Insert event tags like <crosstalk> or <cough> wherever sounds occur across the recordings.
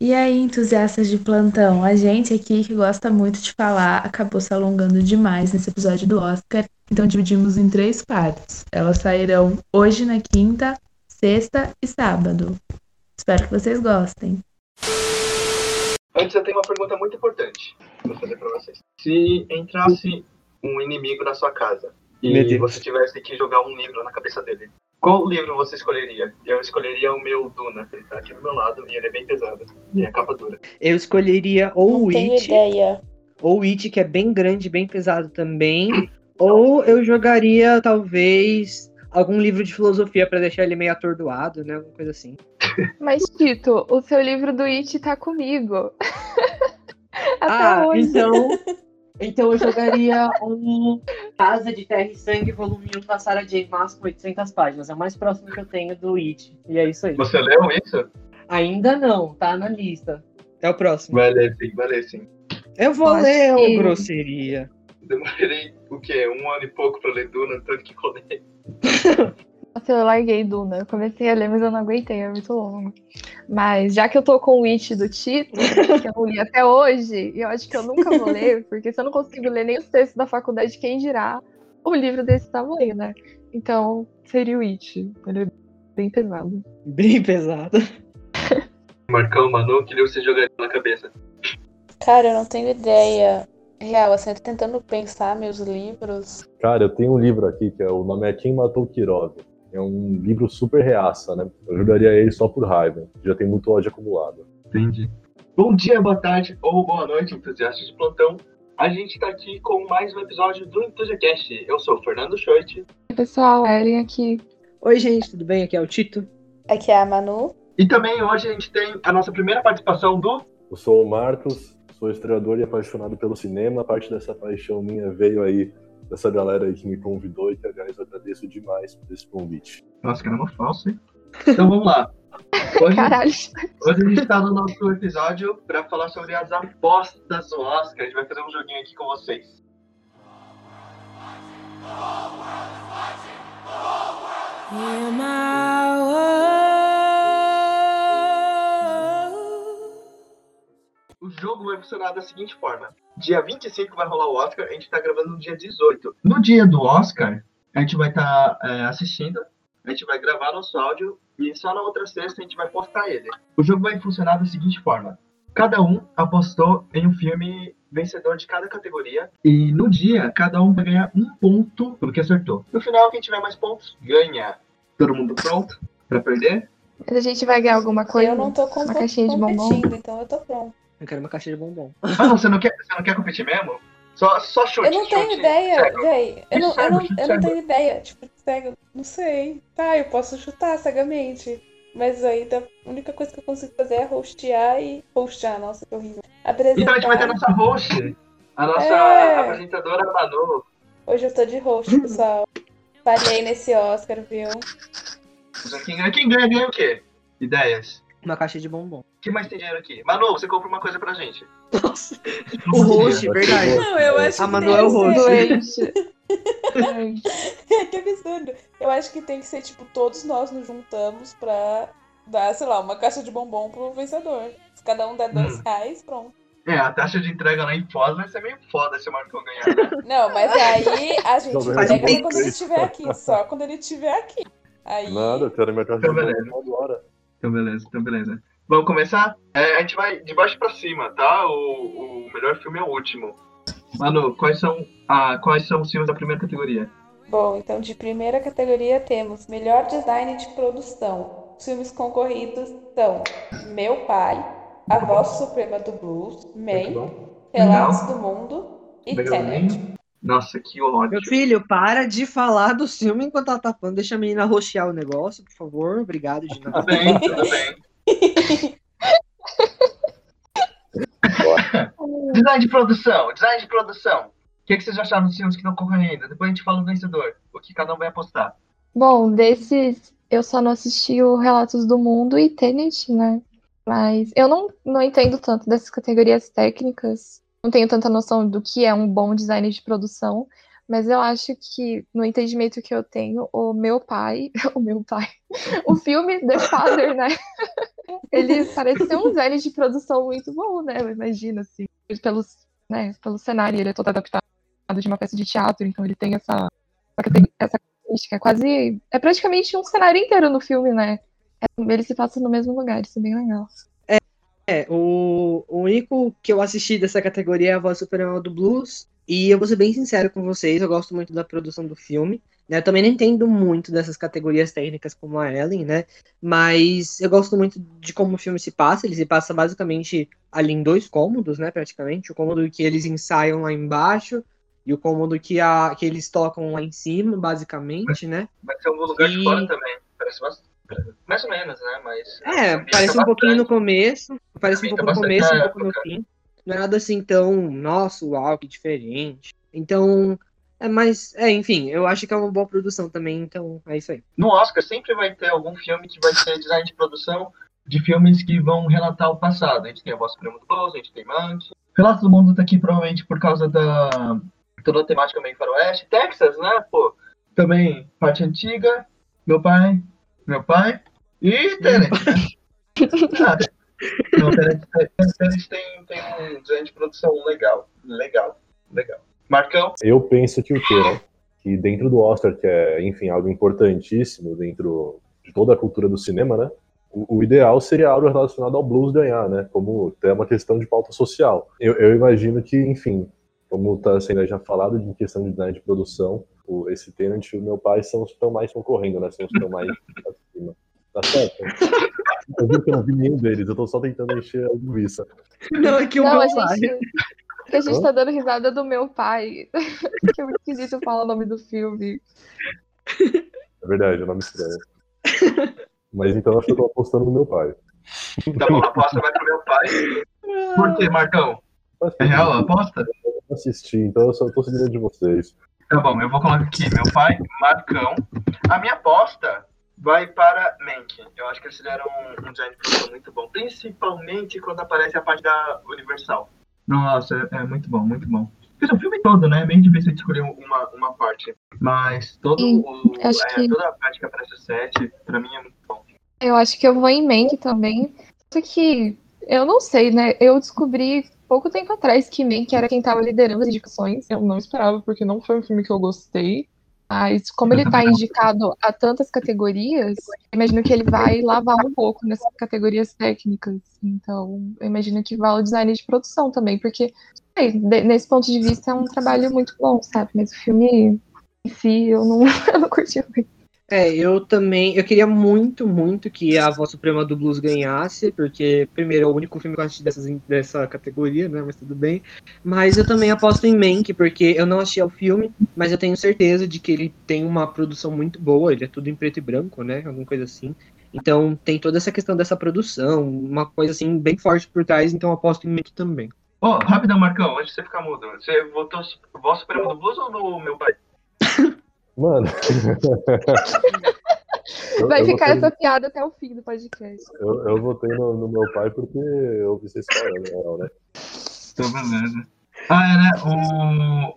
E aí, entusiastas de plantão, a gente aqui que gosta muito de falar acabou se alongando demais nesse episódio do Oscar, então dividimos em três partes. Elas sairão hoje na quinta, sexta e sábado. Espero que vocês gostem. Antes eu tenho uma pergunta muito importante para fazer para vocês. Se entrasse um inimigo na sua casa e você tivesse que jogar um livro na cabeça dele, qual livro você escolheria? Eu escolheria o meu Duna, ele tá aqui do meu lado e ele é bem pesado. E é capa dura. Eu escolheria ou o Tenho It, ideia. ou o It, que é bem grande, bem pesado também. <coughs> Ou eu jogaria, talvez, algum livro de filosofia pra deixar ele meio atordoado, né? Alguma coisa assim. <laughs> Mas, Tito, o seu livro do It tá comigo. <laughs> Até ah, hoje. então. <laughs> Então eu jogaria um Casa de Terra e Sangue, volume 1 da Sarah J. Maas com 800 páginas. É o mais próximo que eu tenho do It. E é isso aí. Você leu isso? Ainda não, tá na lista. É o próximo. Vai ler sim, vai ler sim. Eu vou Acho ler, ô que- grosseria. Demorei o quê? Um ano e pouco pra ler Duna, tanto que colei. <laughs> Nossa, eu larguei Duna. Eu comecei a ler, mas eu não aguentei, é muito longo. Mas já que eu tô com o It do Tito, que eu não li até hoje, e eu acho que eu nunca vou ler, porque se eu não consigo ler nem os textos da faculdade, quem dirá o livro desse tamanho, né? Então, seria o It. Ele é bem pesado. Bem pesado. Marcão, Manu, que livro você jogaria na cabeça? Cara, eu não tenho ideia. Real, assim, eu tô tentando pensar meus livros. Cara, eu tenho um livro aqui que é o nome é Quem Matou Kirov. É um livro super reaça, né? Eu jogaria ele só por raiva. Já tem muito ódio acumulado. Entendi. Bom dia, boa tarde ou boa noite, entusiastas de plantão. A gente tá aqui com mais um episódio do EntusiaCast. Eu sou o Fernando Schoit. Pessoal, Ellen aqui. Oi, gente, tudo bem? Aqui é o Tito. Aqui é a Manu. E também hoje a gente tem a nossa primeira participação do Eu sou o Marcos, sou historiador e apaixonado pelo cinema. Parte dessa paixão minha veio aí dessa galera aí que me convidou e que, aliás, eu agradeço demais por esse convite. Nossa, caramba, falso, hein? Então vamos lá. <laughs> Hoje, Caralho. hoje a gente tá no nosso episódio para falar sobre as apostas do Oscar. A gente vai fazer um joguinho aqui com vocês. In my world. O jogo vai funcionar da seguinte forma: dia 25 vai rolar o Oscar, a gente tá gravando no dia 18. No dia do Oscar, a gente vai estar assistindo, a gente vai gravar nosso áudio e só na outra sexta a gente vai postar ele. O jogo vai funcionar da seguinte forma: cada um apostou em um filme vencedor de cada categoria e no dia cada um vai ganhar um ponto pelo que acertou. No final, quem tiver mais pontos ganha. Todo mundo pronto pra perder? Mas a gente vai ganhar alguma coisa? eu não tô com Uma caixinha de bombom? competindo, então eu tô pronto. Eu quero uma caixa de bombom. <laughs> Ah, não, você não quer, você não quer competir mesmo? Só, só chute. Eu não tenho chute ideia, cego. véi. Eu não, eu não, eu não tenho ideia. Tipo, cego, não sei. Tá, eu posso chutar cegamente. Mas ainda a única coisa que eu consigo fazer é hostear e. Hostear, nossa, que horrível. Apresentar. Então a gente vai ter a nossa host, a nossa É. apresentadora Manu. Hoje eu tô de host, pessoal. Falhei nesse Oscar, viu? Quem ganha, quem ganha, ganha o quê? Ideias. Uma caixa de bombom. O que mais tem dinheiro aqui? Manu, você compra uma coisa pra gente. Nossa. <laughs> O host, verdade. Não, eu acho A que Manu é o que ser- Doente. <laughs> que absurdo. Eu acho que tem que ser, tipo, todos nós nos juntamos pra dar, sei lá, uma caixa de bombom pro vencedor. Se cada um der dois Hum. reais, pronto. É, a taxa de entrega lá em Foz vai ser meio foda se o Marcão ganhar. né? <laughs> Não, mas aí a gente entrega só quando ele estiver aqui. Só quando ele estiver aqui. Aí. Nada, eu quero minha caixa de Então, beleza. bombom agora. Então beleza, então beleza. Vamos começar? É, a gente vai de baixo pra cima, tá? O, o melhor filme é o último. Manu, quais são, ah, quais são os filmes da primeira categoria? Bom, então de primeira categoria temos melhor design de produção. Os filmes concorridos são Meu Pai, A Voz Suprema do Blues, Man. Relatos do Mundo e. Tenet. Nossa, que ódio. Meu filho, para de falar do filme enquanto ela tá falando. Deixa a menina rostear o negócio, por favor. Obrigado de Tudo nada. bem, tudo bem. <laughs> Design de produção, design de produção. O que, que vocês acharam dos filmes que estão concorrendo? Depois a gente fala do vencedor. O que cada um vai apostar. Bom, desses eu só não assisti o Relatos do Mundo e Tenet, né? Mas eu não, não entendo tanto dessas categorias técnicas. Não tenho tanta noção do que é um bom design de produção. Mas eu acho que, no entendimento que eu tenho, o meu pai, <laughs> o meu pai, o filme The Father, né? <laughs> Ele parece ser um design de produção muito bom, né? Eu imagino, assim. Pelos, né, pelo cenário, ele é todo adaptado de uma peça de teatro, então ele tem essa, essa característica. É quase. É praticamente um cenário inteiro no filme, né? É, ele se passa no mesmo lugar, isso é bem legal. É, o, o único que eu assisti dessa categoria é a Voz Suprema do Blues. E eu vou ser bem sincero com vocês, eu gosto muito da produção do filme. Né? Eu também não entendo muito dessas categorias técnicas como a Ellen, né? Mas eu gosto muito de como o filme se passa. Ele se passa basicamente ali em dois cômodos, né? Praticamente. O cômodo que eles ensaiam lá embaixo e o cômodo que, a, que eles tocam lá em cima, basicamente, né? Vai ser um lugar E- de fora também. Parece bastante. Mais ou menos, né? Mas. É, parece um pouquinho no bastante. começo, parece um pouco no bastante começo, um a pouco no época. fim. Não é nada assim tão, nossa, uau, que diferente. Então, é mais, é, enfim, eu acho que é uma boa produção também, então é isso aí. No Oscar sempre vai ter algum filme que vai ser design de produção de filmes que vão relatar o passado. A gente tem a Voz Suprema do Blues, a gente tem Mank. Relatos do Mundo tá aqui provavelmente por causa da toda a temática meio faroeste. Texas, né? Pô, também parte antiga. Meu pai, meu pai. E Tenet, né? Ah, Não, Tenet, Tenet tem, tem um design de produção legal. Legal, legal. Marcão? Eu penso que o quê, né? Que dentro do Oscar, que é, enfim, algo importantíssimo dentro de toda a cultura do cinema, né? O, o ideal seria algo relacionado ao blues ganhar, né? Como é uma questão de pauta social. Eu, eu imagino que, enfim, como está sendo já falado em questão de design de produção, o, esse Tenant e o meu pai são os que estão mais concorrendo, né? São os que estão mais <laughs> acima. Tá certo? Eu vi que eu não vi nenhum deles, eu tô só tentando encher a linguiça. Não, é que o Não, meu a pai- gente, <laughs> que a gente Hã? tá dando risada do meu pai. <laughs> que é muito esquisito falar o nome do filme. É verdade, é nome estranho. Mas então acho que eu tô apostando no meu pai. Tá bom, a aposta vai pro meu pai. Por quê, Marcão? É real a aposta? Eu não assisti, então eu só tô seguindo de vocês. Tá bom, eu vou colocar aqui, meu pai, Marcão. A minha aposta vai para Mank. Eu acho que eles fizeram um, um design muito bom, principalmente quando aparece a parte da Universal. Nossa, é, é muito bom, muito bom. Fiz o filme todo, né? É Bem difícil de escolher uma, uma parte. Mas todo o, é, que- toda a parte que aparece o set, pra mim é muito bom. Eu acho que eu vou em Mank também. Só que eu não sei, né? Eu descobri pouco tempo atrás que Mank era quem tava liderando as indicações. Eu não esperava, porque não foi um filme que eu gostei. Mas como ele tá <laughs> indicado a tantas categorias, imagino que ele vai lavar um pouco nessas categorias técnicas. Então, eu imagino que vai o design de produção também, porque sei, nesse ponto de vista é um trabalho muito bom, sabe? Mas o filme em si eu não, <laughs> eu não curti muito. É, eu também. Eu queria muito, muito que a Voz Suprema do Blues ganhasse, porque, primeiro, é o único filme que eu assisti dessas, dessa categoria, né? Mas tudo bem. Mas eu também aposto em Mank, porque eu não achei o filme, mas eu tenho certeza de que ele tem uma produção muito boa. Ele é tudo em preto e branco, né? Alguma coisa assim. Então tem toda essa questão dessa produção, uma coisa assim bem forte por trás, então aposto em Mank também. Ô, rapidão, Marcão, antes de você ficar mudo, você votou Voz Suprema do Blues ou no meu pai? Mano. <laughs> Eu- Vai eu ficar votei- essa piada até o fim do podcast. Eu, eu votei no, no meu pai porque eu ouvi vocês falando, na real, né? Então, beleza. Ah, é, né?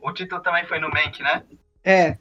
O, o título também foi no Mank, né? É.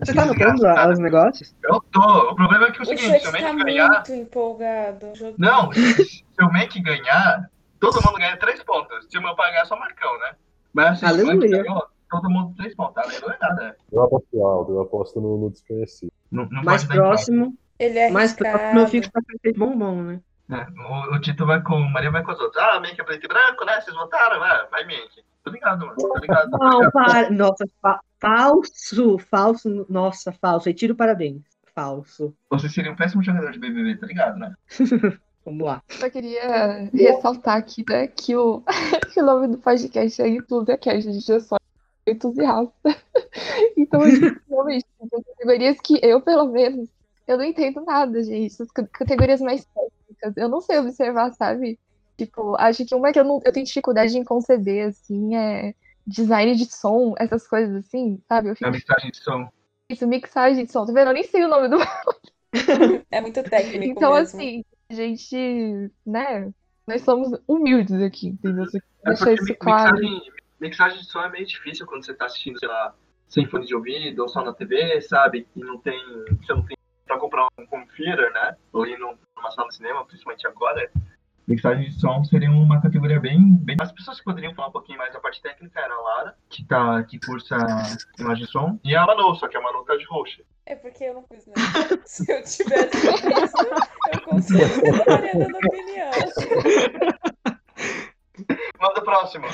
Você tá Desgraçado. os negócios? Eu tô. O problema é que é o O seguinte, se o tá Mank ganhar. muito empolgado. Não, se o Mank ganhar, todo mundo ganha três pontos. Se o meu pai ganhar, só Marcão, né? Mas se o Mank Aleluia. ganhou, todo mundo três pontos. Aleluia nada. Eu aposto alto, eu aposto no, no desconhecido. Não, não Mais próximo, Ele é mais próximo eu fico com a caixa de bombom, né? É, o, o Tito vai com. Maria vai com os outros. Ah, Mank é preto e branco, né? Vocês votaram? Vai, vai Mank. Tô ligado, mano. Tô ligado. Não, para. Nossa, fa- falso, falso, nossa, falso. Retiro parabéns. Falso. Você seria um péssimo jogador de BBB, tá ligado, né? <laughs> Vamos lá. Só queria ressaltar aqui, né, que o, <laughs> que o nome do podcast é Enthusiast, a gente é só entusiasta. <laughs> Então, realmente, são categorias que eu, pelo menos, eu não entendo nada, gente. Essas ca- categorias mais técnicas, eu não sei observar, sabe? Tipo, acho que uma que eu, não, eu tenho dificuldade em conceber, assim, é design de som, essas coisas assim, sabe? Eu A fico mixagem de som. isso, mixagem de som, tá vendo? Eu nem sei o nome do <laughs> É muito técnico Então, mesmo. assim, a gente, né? Nós somos humildes aqui, entendeu? É deixar porque isso claro. mixagem, mixagem de som é meio difícil quando você tá assistindo, sei lá, sem fone de ouvido ou só na TV, sabe? E não tem. Você não tem pra comprar um home theater, né? Ou ir num- numa sala de cinema, principalmente agora. Mixagem de som seria uma categoria bem, bem. As pessoas que poderiam falar um pouquinho mais da parte técnica era a Lara, que, tá, que cursa imagem e som, e a Manu, só que a Manu tá de roxa. É porque eu não fiz nada. <laughs> Se eu tivesse visto, eu certeza estaria dando opinião. Manda o próximo.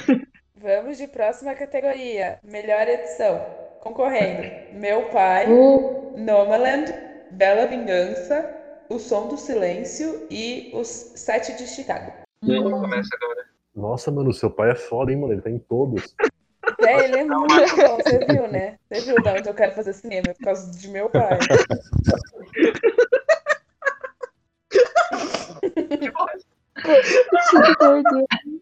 Vamos de próxima categoria. Melhor edição. Concorrendo. Meu Pai, Uh, Nomaland, Bela Vingança, O Som do Silêncio e Os Sete de Chicago. Agora. Nossa, mano, seu pai é foda, hein, mano? Ele tá em todos. É, ele é muito bom, você viu, né? Você viu de onde eu quero fazer cinema, é por causa de meu pai. <laughs> que. <laughs>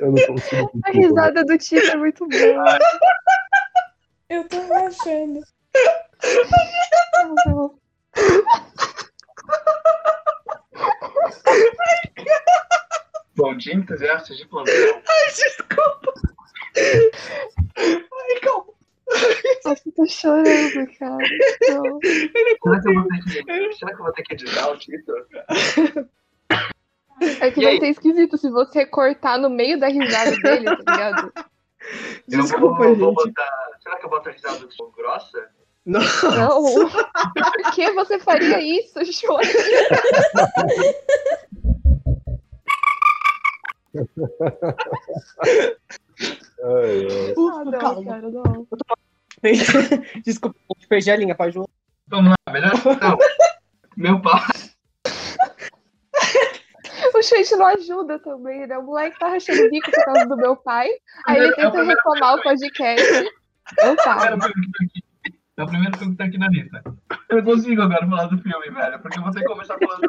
Eu não consigo. A risada do Tito é muito boa. Eu tô achando. Bom dia, entusiastas de plantão. Desculpa. Ai, calma. Nossa, eu tô chorando, cara. Não. Será que eu vou ter que, será que, eu vou ter que editar o título? É que E vai aí? ser esquisito se você cortar no meio da risada dele, tá ligado? Eu Desculpa, vou, vou gente. botar. Será que eu boto a risada grossa? Não. Não. Por que você faria isso, João? <laughs> Ai, ai. Ah, não, calma. cara, não. <laughs> Desculpa, perdi a linha, pode João. Vamos lá, melhor não. Meu pai. <laughs> O Chase não ajuda também, né? O moleque tá rachando o bico por causa do meu pai. Aí ele tenta reclamar o podcast. Eu É paro. tá. É o primeiro filme que tá aqui na lista. Eu não consigo agora falar do filme, velho, porque eu vou ter que começar falando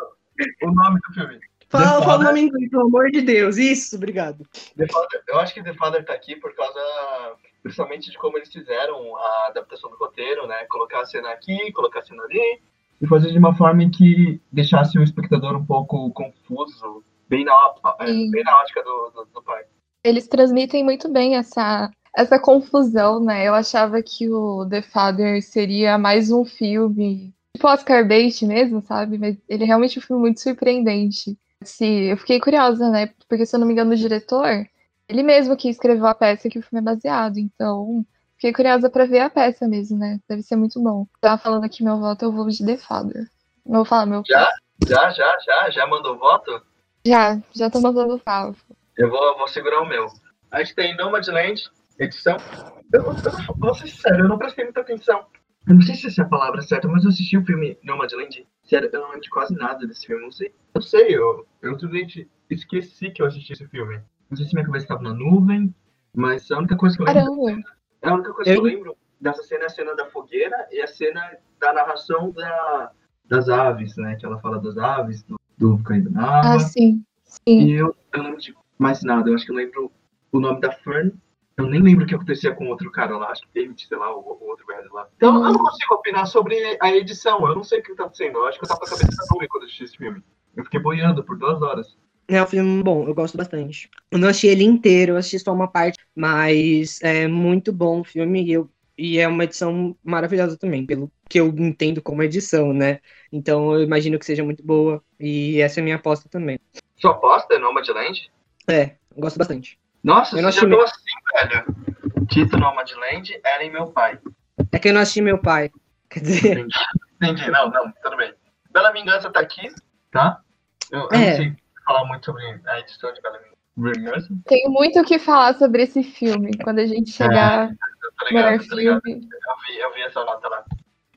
o nome do filme. Fala, The fala o Father. nome em inglês, pelo amor de Deus. Isso, obrigado. The Father. Eu acho que The Father tá aqui por causa, principalmente, de como eles fizeram a adaptação do roteiro, né? Colocar a cena aqui, colocar a cena ali, e fazer de uma forma em que deixasse o espectador um pouco confuso, bem na, é, bem na ótica do, do, do pai. Eles transmitem muito bem essa, essa confusão, né? Eu achava que o The Father seria mais um filme, tipo Oscar bait mesmo, sabe? Mas ele é realmente um filme muito surpreendente. Se, eu fiquei curiosa, né? Porque, se eu não me engano, o diretor, ele mesmo que escreveu a peça que o filme é baseado. Então, fiquei curiosa pra ver a peça mesmo, né? Deve ser muito bom. Tava falando aqui meu voto, eu vou de The Father. Não vou falar meu. Já? Já, já, já? Já mandou voto? Já, já tô mandando fala. Eu vou, vou segurar o meu. A gente tem Nomadland, edição. Eu, eu vou ser sincero, eu não prestei muita atenção. Eu não sei se essa é a palavra certa, mas eu assisti o filme Nomadland. Sério, eu não lembro de quase nada desse filme. Não sei. Eu sei, eu, eu simplesmente esqueci que eu assisti esse filme. Não sei se minha cabeça estava na nuvem, mas a única coisa que eu lembro. Caramba! A única coisa que eu Eu- lembro dessa cena é a cena da fogueira e a cena da narração da, das aves, né? Que ela fala das aves, do, do caindo na água. Ah, sim. Sim. E eu, eu não lembro de mais nada. Eu acho que eu lembro o nome da Fern. Eu nem lembro o que acontecia com outro cara lá. Acho que David, sei lá, o, o outro velho lá. Então eu não consigo opinar sobre a edição. Eu não sei o que tá acontecendo. Eu acho que eu tava com a cabeça nuvem quando eu assisti esse filme. Eu fiquei boiando por duas horas. É um filme bom, eu gosto bastante. Eu não assisti ele inteiro, eu assisti só uma parte, mas é muito bom o filme e, eu, e é uma edição maravilhosa também, pelo que eu entendo como edição, né? Então eu imagino que seja muito boa e essa é a minha aposta também. Sua aposta é Nomadland? É, gosto bastante. Nossa, Eu não você já assisti tô assim, velho. Tito Nomadland era em meu pai. É que eu não assisti meu pai. Quer dizer, Entendi, não, não, tudo bem. Bela Vingança tá aqui, tá? Eu, eu É. não sei falar muito sobre a edição de Bela Vingança. Tenho muito o que falar sobre esse filme. Quando a gente chegar Eu tô no ligado, tô ligado. filme. Eu vi, eu vi essa nota lá.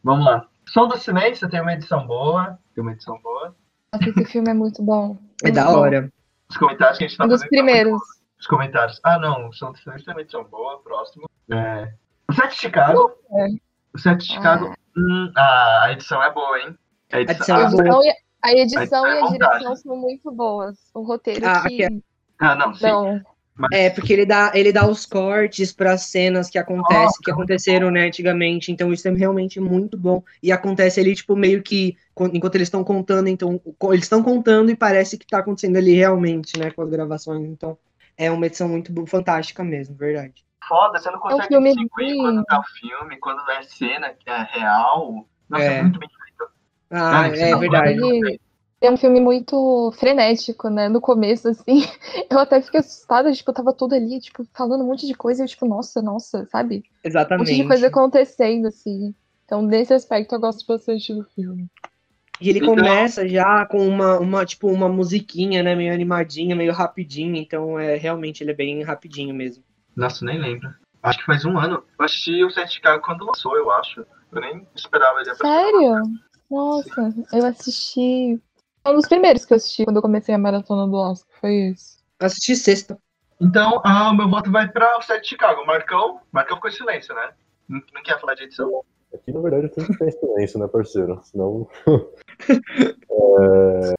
Vamos lá. Som do Silêncio tem uma edição boa. Tem uma edição boa. Nossa, esse filme é muito bom. é da Muito bom. hora. Os comentários que a gente tá Um dos tá primeiros. bom. Os comentários. Ah, não. O Som do Silêncio tem uma edição boa. Próximo. É... O Sete de Chicago. É. O Sete de Chicago. Hum, ah, a edição é boa, hein? A edição ah, é A boa. edição, e, a edição A e a direção são muito boas. O roteiro Ah, que aqui ah, não, sim. não. Mas- É, porque ele dá, ele dá os cortes para cenas que acontecem, que aconteceram, né, antigamente. Então isso é realmente muito bom. E acontece ali, tipo, meio que enquanto eles estão contando, então eles estão contando e parece que tá acontecendo ali realmente, né, com as gravações. Então é uma edição muito fantástica mesmo, verdade. Foda, você não consegue filme distinguir de- quando tá o filme, quando é cena que é real. Nossa, é, É. muito bem feito. Ah, Ah, é verdade. É um filme muito frenético, né? No começo, assim, <laughs> eu até fiquei assustada, tipo, tava tudo ali, tipo, falando um monte de coisa, e eu, tipo, nossa, nossa, sabe? Um Exatamente. monte de coisa acontecendo, assim. Então, nesse aspecto, eu gosto bastante do filme. E ele Então- começa já com uma, uma, tipo, uma musiquinha, né? Meio animadinha, meio rapidinho. Então, é realmente, ele é bem rapidinho mesmo. Nossa, nem lembro. Acho que faz um ano. Eu assisti o Sete de Chicago quando lançou, eu acho. Eu nem esperava ele aparecer. Sério? Nossa, eu assisti. Foi um dos primeiros que eu assisti quando eu comecei a maratona do Oscar, foi esse. Eu assisti sexta. Então, ah, o meu voto vai para o Sete de Chicago. Marcão, Marcão ficou em silêncio, né? Não, não quer falar de edição. Aqui, na verdade, eu tenho que em silêncio, né, parceiro? Senão. <laughs> É,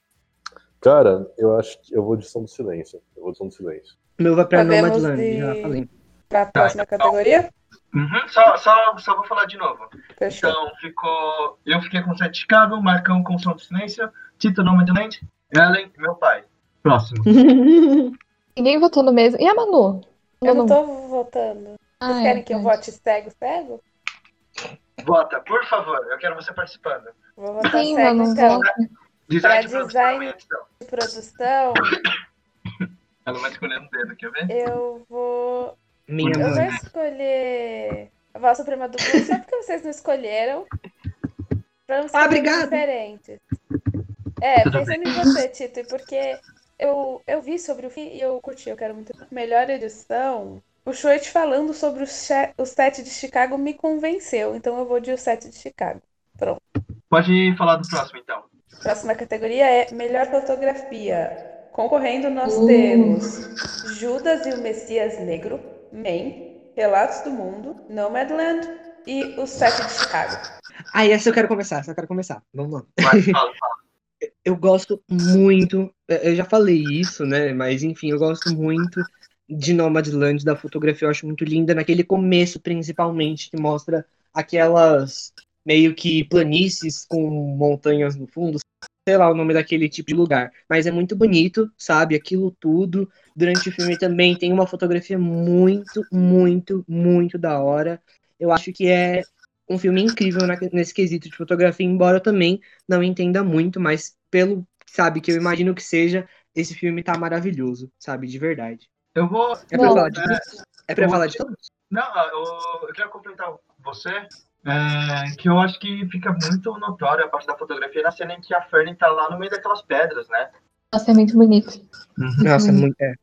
Cara, eu acho que eu vou de som do silêncio. Eu vou de som do silêncio. O meu vai pra Nomadland, ir- já falei. Pra próxima categoria? Uhum, só, só, só vou falar de novo. Fechou. Então, ficou. Eu fiquei com Sete de Chicago, Marcão com Som do Silêncio, Tito Nomadland, Ellen e meu pai. Próximo. <laughs> Ninguém votou no mesmo. E a Manu? Eu não Manu. tô votando. Ah, Vocês é querem que eu vote cego, cego? Vota, por favor, eu quero você participando. Vou votar Sim, Manu, então. Design É, de produção design. De produção, Ela vai escolher um dedo, quer ver? eu vou. Minha Eu vou escolher a Voz Suprema do Blues só porque vocês não escolheram. Pra não ser Ah, obrigada. diferentes. É, Tudo pensando em você, Tito, porque eu, eu vi sobre o filme e eu curti, eu quero muito. Melhor edição. O Shoet falando sobre o, set de Chicago me convenceu, então eu vou de o set de Chicago. Pode falar do próximo, então. Próxima categoria é Melhor Fotografia. Concorrendo, nós Uh. temos Judas e o Messias Negro, Man, Relatos do Mundo, Nomadland e o Sete de Chicago. Ah, essa eu quero começar, essa eu quero começar. Vamos lá. Vai, fala, fala. <laughs> Eu gosto muito, eu já falei isso, né? Mas enfim, eu gosto muito de Nomadland, da fotografia, eu acho muito linda, naquele começo, principalmente, que mostra aquelas meio que planícies com montanhas no fundo, sei lá o nome daquele tipo de lugar. Mas é muito bonito, sabe? Aquilo tudo. Durante o filme também tem uma fotografia muito, muito, muito da hora. Eu acho que é um filme incrível nesse quesito de fotografia, embora eu também não entenda muito, mas pelo, sabe, que eu imagino que seja, esse filme tá maravilhoso, sabe, de verdade. Eu vou. É pra Não. falar de todos? É pra Eu- falar de todos? Não, eu, eu quero complementar você. é, que eu acho que fica muito notório a parte da fotografia na cena em que a Fernie tá lá no meio daquelas pedras, né? Nossa, é muito bonito. Nossa, é muito, é,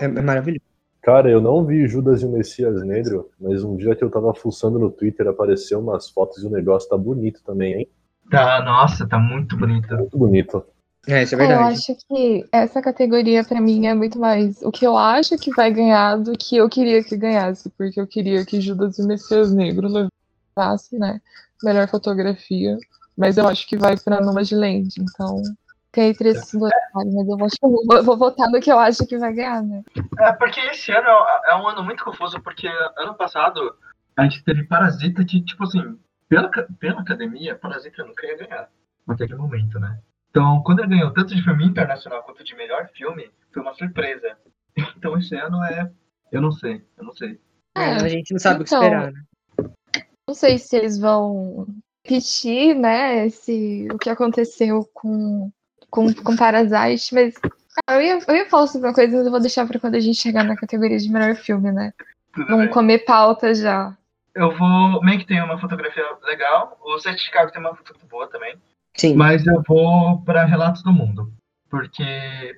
é, é maravilhoso. Cara, eu não vi Judas e o Messias Negro, mas um dia que eu tava fuçando no Twitter apareceu umas fotos e o negócio tá bonito também, hein? Tá, nossa, tá muito bonita. Muito bonito. É, isso é É, eu verdade. acho que essa categoria pra mim é muito mais o que eu acho que vai ganhar do que eu queria que ganhasse, porque eu queria que Judas e Messias Negro levasse, né, melhor fotografia, mas eu acho que vai pra Nomadland, então tem entre esses dois, mas eu vou, eu vou votar no que eu acho que vai ganhar, né. É, porque esse ano é é um ano muito confuso, porque ano passado a gente teve Parasita que, tipo assim, pela, pela academia, Parasita nunca ia ganhar. Até aquele momento, né? Então, quando ele ganhou tanto de filme internacional quanto de melhor filme, foi uma surpresa. <laughs> Então, esse ano é. Eu não sei, eu não sei. É, É, a gente não sabe então, o que esperar, né? Não sei se eles vão repetir, né, esse, o que aconteceu com, com, com Parasite, mas ah, eu, ia, eu ia falar sobre uma coisa, mas eu vou deixar pra quando a gente chegar na categoria de melhor filme, né? Tudo bem. comer pauta já. Eu vou. Meio que tem uma fotografia legal. O Sete de Chicago tem uma fotografia boa também. Sim. Mas eu vou para Relatos do Mundo. Porque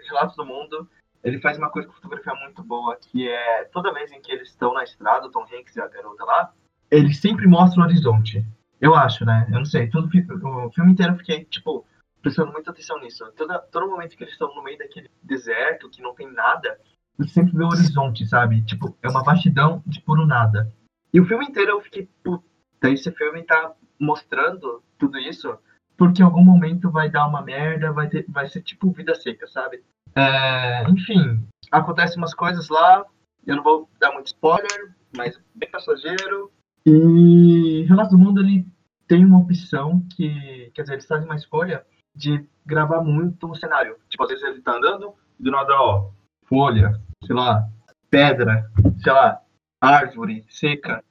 Relatos do Mundo, ele faz uma coisa com fotografia muito boa, que é toda vez em que eles estão na estrada, o Tom Hanks e a garota lá, ele sempre mostra o horizonte. Eu acho, né? Eu não sei. Todo, o filme inteiro eu fiquei, tipo, prestando muita atenção nisso. Toda, todo momento que eles estão no meio daquele deserto, que não tem nada, você sempre vê o horizonte, sabe? Tipo, é uma vastidão de puro nada. E o filme inteiro eu fiquei, puta, esse filme tá mostrando tudo isso porque em algum momento vai dar uma merda, vai, ter, vai ser tipo vida seca, sabe? É, enfim, acontecem umas coisas lá, eu não vou dar muito spoiler, mas bem passageiro. E Relatos do Mundo, ele tem uma opção que, quer dizer, eles fazem uma escolha de gravar muito o cenário. Tipo, às vezes ele tá andando, do nada, ó, folha, sei lá, pedra, sei lá, árvore seca.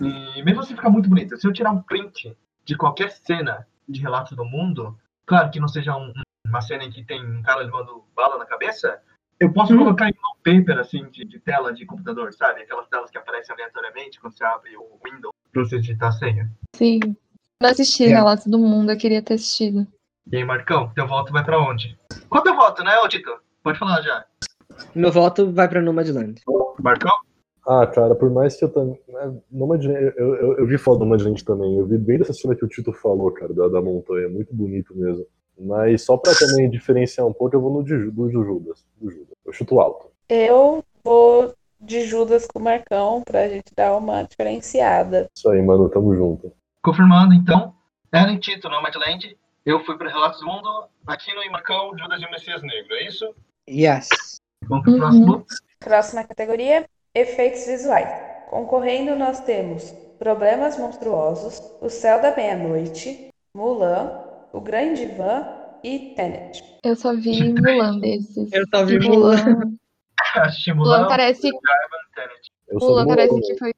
E mesmo assim fica muito bonito. Se eu tirar um print de qualquer cena de relatos do mundo, claro que não seja um- uma cena em que tem um cara levando bala na cabeça, eu posso Hum. colocar em wallpaper, assim, de, de tela de computador, sabe? Aquelas telas que aparecem aleatoriamente quando você abre o Windows pra você digitar a senha. Sim. Não assisti É. Relatos do Mundo, eu queria ter assistido. E aí, Marcão, teu voto vai pra onde? Qual teu voto, né, ô Tito? Pode falar já. Meu voto vai pra Nomadland. Marcão? Ah, cara, por mais que eu também. Nomadland, eu, eu, eu vi foto do Nomadland também. Eu vi bem dessa cena que o Tito falou, cara, da, da montanha. Muito bonito mesmo. Mas só pra também diferenciar um pouco, eu vou no de, Ju- do Judas. Do Judas. Eu chuto alto. Eu vou de Judas com o Marcão pra gente dar uma diferenciada. Isso aí, mano, tamo junto. Confirmando, então, Ellen Tito, Nomadland. Eu fui para Relatos do Mundo, aqui no Marcão, Judas e o Messias Negro, é isso? Yes. Vamos pro Uhum. próximo. Próxima categoria: efeitos visuais. Concorrendo, nós temos Problemas Monstruosos, O Céu da Meia-Noite, Mulan, O Grande Van e Tenet. Eu só vi <laughs> Mulan desses. Eu só vi E Mulan. <laughs> Mulan Mulan, parece. Eu Mulan parece que foi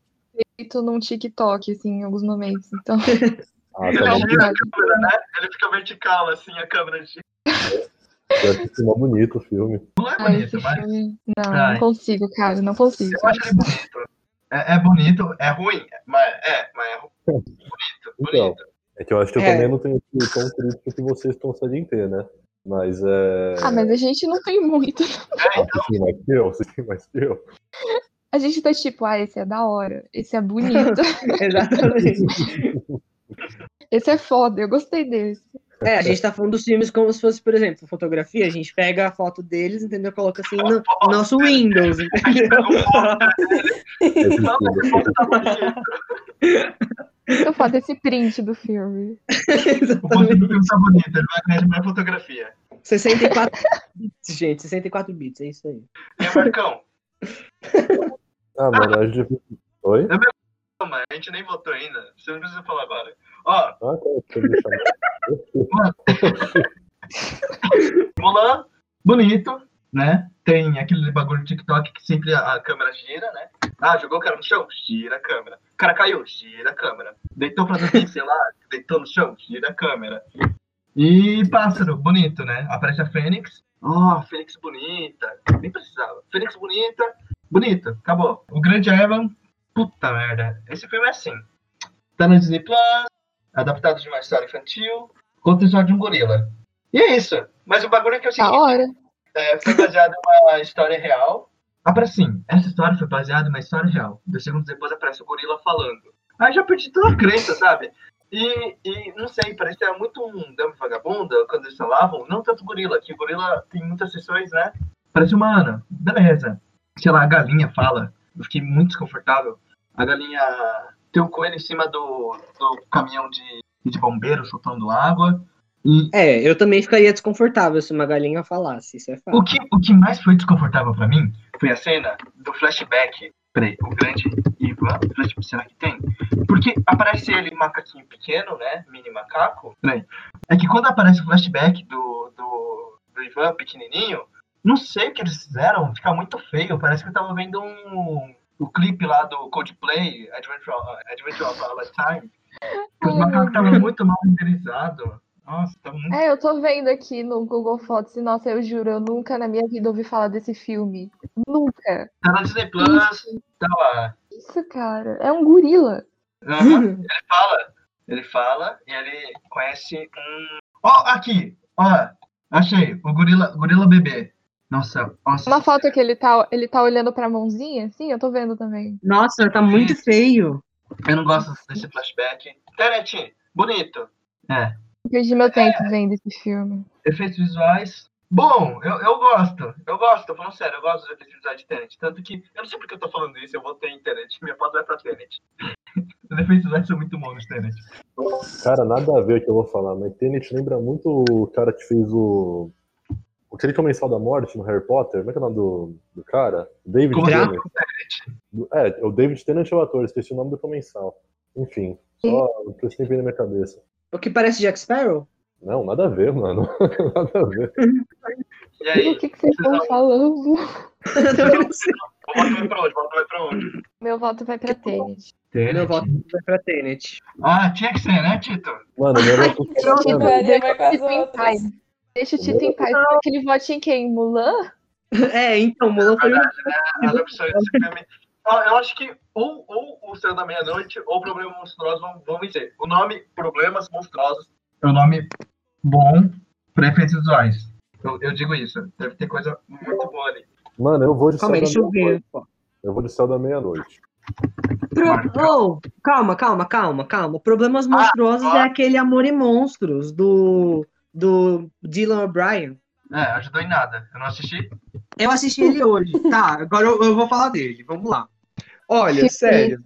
feito num TikTok, assim, em alguns momentos. Então, <laughs> Ah, Ele tá a câmera, né? Ele fica vertical, assim, a câmera de... Deve ser mó bonito o filme. Não é ai, bonito, esse mas filme. Não, Ai. não consigo, cara, não consigo. eu acho ele bonito. É, é bonito, é ruim, mas é, mas é ru- <laughs> bonito, Então, bonito. é que eu acho que eu É. também não tenho sido tão crítico que vocês conseguem ter, né? Mas é. Ah, mas a gente não tem muito. É, Ah, então, você tem mais que eu? Você tem mais que eu? A gente tá tipo, ah, esse é da hora, esse é bonito, <laughs> Exatamente. esse é foda, eu gostei desse. É, a gente tá falando dos filmes como se fosse, por exemplo, fotografia. A gente pega a foto deles, entendeu? Coloca assim no nosso Windows, entendeu? Eu não, mas faço esse print do filme. O posto do filme tá bonito, ele vai ganhar de melhor fotografia. 64 bits, gente. 64 bits, é isso aí. E aí, Marcão? Ah, mano, a gente. Oi? Calma, a gente nem votou ainda. Você não precisa falar agora. Ó. <laughs> Mulan, bonito, né? Tem aquele bagulho de TikTok que sempre a, câmera gira, né? Ah, jogou o cara no chão? Gira a câmera. O cara caiu? Gira a câmera. Deitou pra dormir, sei lá, deitou no chão? Gira a câmera. E pássaro, bonito, né? Aparece a Fênix. Oh, Fênix bonita. Nem precisava. Fênix bonita, bonito, acabou. O Grande Evan, puta merda. Esse filme é assim. Tá na Disney Plus, adaptado de uma história infantil, conta a história de um gorila. E é isso. Mas o bagulho é que eu Da hora. é, foi baseado em uma história real. Aparece assim, essa história foi baseada em uma história real. Dois segundos depois aparece o gorila falando. Aí já perdi toda a crença, sabe? E, e não sei, parece que era muito um dama vagabunda quando eles falavam. Não tanto gorila, que o gorila tem muitas sessões, né? Parece humana. Beleza. Sei lá, a galinha fala. Eu fiquei muito desconfortável. A galinha tem o coelho em cima do, do caminhão de, de bombeiro soltando água. E É, eu também ficaria desconfortável se uma galinha falasse, isso é fato. O que, o que mais foi desconfortável pra mim foi a cena do flashback. Peraí, o grande Ivan, será que tem? Porque aparece ele, macaquinho pequeno, né? Mini macaco. Peraí. É que quando aparece o flashback do, do, do Ivan pequenininho, não sei o que eles fizeram, fica muito feio. Parece que eu tava vendo um, o clipe lá do Coldplay, Adventure, Adventure of a Lifetime. que Os Ai, macacos meu estavam muito mal renderizados. Nossa, tá muito É, eu tô vendo aqui no Google Fotos e, nossa, eu juro, eu nunca na minha vida ouvi falar desse filme. Nunca. Tá na Disney Plus, tá lá. Isso, cara, é um gorila. Aham, Ele fala, ele fala e ele conhece um. Ó, aqui, ó, achei, o gorila, gorila bebê. Nossa, nossa. Uma foto que ele tá, ele tá olhando pra mãozinha, sim, eu tô vendo também. Nossa, tá muito feio. Eu não gosto desse flashback. Tenet, bonito. É. Perdi meu tempo vendo esse filme. Efeitos visuais. Bom, eu, eu gosto. Eu gosto, tô falando sério, eu gosto dos efeitos visuais de Tenet. Tanto que, eu não sei porque eu tô falando isso, eu votei em Tenet. <laughs> Minha foto vai pra Tenet. <laughs> Os efeitos visuais são muito bons de Tenet. Cara, nada a ver o que eu vou falar, mas Tenet lembra muito o cara que fez o. Aquele comensal da morte no Harry Potter. Como é que é o nome do, do cara? David Como Tennant. Tenet. É, o David Tennant é o ator, esqueci o nome do comensal. Enfim, só que eu sempre veio na minha cabeça. O que parece Jack Sparrow? Não, nada a ver, mano. <laughs> nada a ver. E aí? O que, que vocês estão falando? O <laughs> voto vai pra onde? O voto vai pra onde? Meu voto vai pra Tenet. Meu voto vai pra Tenet. Ah, tinha que ser, né, Tito? Mano, meu voto vai com as deixa o Tito em paz. Tito em paz. porque Ele vote em quem? Mulan? <laughs> É, então, Mulan foi um As opções. Ah, Eu acho que ou, ou o Céu da Meia-Noite ou Problemas Monstruosos vão, vão vencer. O nome Problemas Monstruosos é um nome bom para efeitos visuais. Eu, eu digo isso. Deve ter coisa muito boa ali. Mano, eu vou de Calma aí, céu deixa da eu ver. vou de céu da meia-noite. Pro- Oh, calma, calma, calma, calma. Problemas Monstruosos ah. é aquele Amor e Monstros do, do Dylan O'Brien. É, ajudou em nada. Eu não assisti. Eu assisti ele hoje. Tá, agora eu, eu vou falar dele. Vamos lá. Olha, Que sério.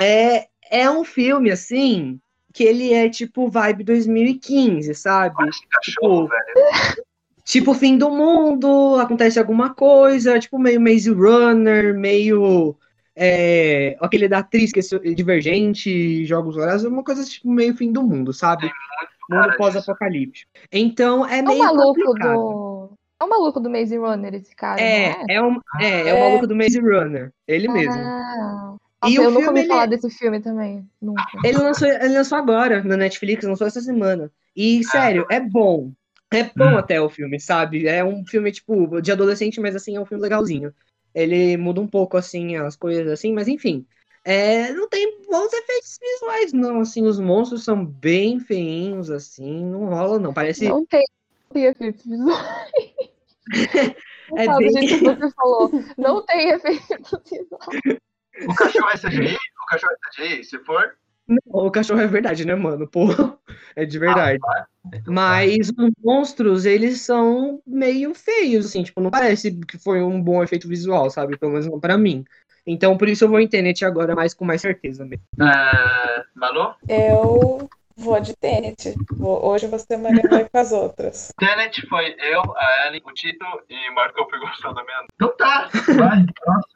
É, é um filme, assim, que ele é tipo vibe 2015, sabe? Esse cachorro, Tipo, velho. Tipo, fim do mundo, acontece alguma coisa, tipo, meio Maze Runner, meio. é, aquele da atriz que é divergente, Jogos Vorazes, uma coisa tipo meio fim do mundo, sabe? cara Mundo pós-apocalíptico. Então é É o meio maluco complicado. do. É o maluco do Maze Runner, esse cara. É, não é, um, é, é o É. maluco do Maze Runner, ele mesmo. Ah. E Nossa, o eu nunca filme, ouvi ele- falar desse filme também. Nunca. Ele lançou, ele lançou agora na Netflix, lançou essa semana. E, sério, é bom. É bom Hum. até o filme, sabe? É um filme, tipo, de adolescente, mas assim, é um filme legalzinho. Ele muda um pouco, assim, as coisas assim, mas enfim. É, não tem bons efeitos visuais, não. Assim, os monstros são bem feinhos, assim, não rola, não. Parece. Não tem, não tem efeitos visuais. <laughs> É Não, bem- que você falou. Não tem efeitos visuais. O cachorro é CGI? O cachorro é CGI? Se for. Não, o cachorro é verdade, né, mano? Pô, é de verdade. Ah. Mas os monstros, eles são meio feios, assim, tipo, não parece que foi um bom efeito visual, sabe? Pelo menos não pra mim. Então, por isso eu vou em Tenet agora, mais com mais certeza mesmo. É... Manu? Eu vou de Tenet. Vou- Hoje você, Maria, vai com as outras. <laughs> Tenet foi eu, a Ellen, o Tito e Marcão pegou o céu da meia Então tá, vai. <laughs> próximo.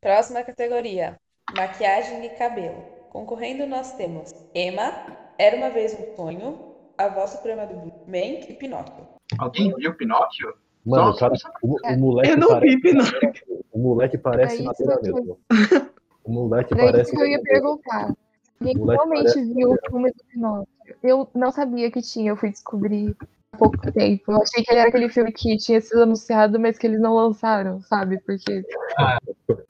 Próxima categoria: maquiagem e cabelo. Concorrendo nós temos Emma, Era uma vez um sonho, A Voz Suprema do Blue, Mank e Pinóquio. Alguém viu Pinóquio? Mano, Só- cara, o, o moleque Eu não parece vi Pinóquio. <laughs> O moleque parece É madeira mesmo. <laughs> O moleque Era parece. isso que eu ia madeira. perguntar. Moleque realmente parece viu o filme do Pinóquio? Eu não sabia que tinha, eu fui descobrir há pouco tempo. Eu achei que ele era aquele filme que tinha sido anunciado, mas que eles não lançaram, sabe? Porque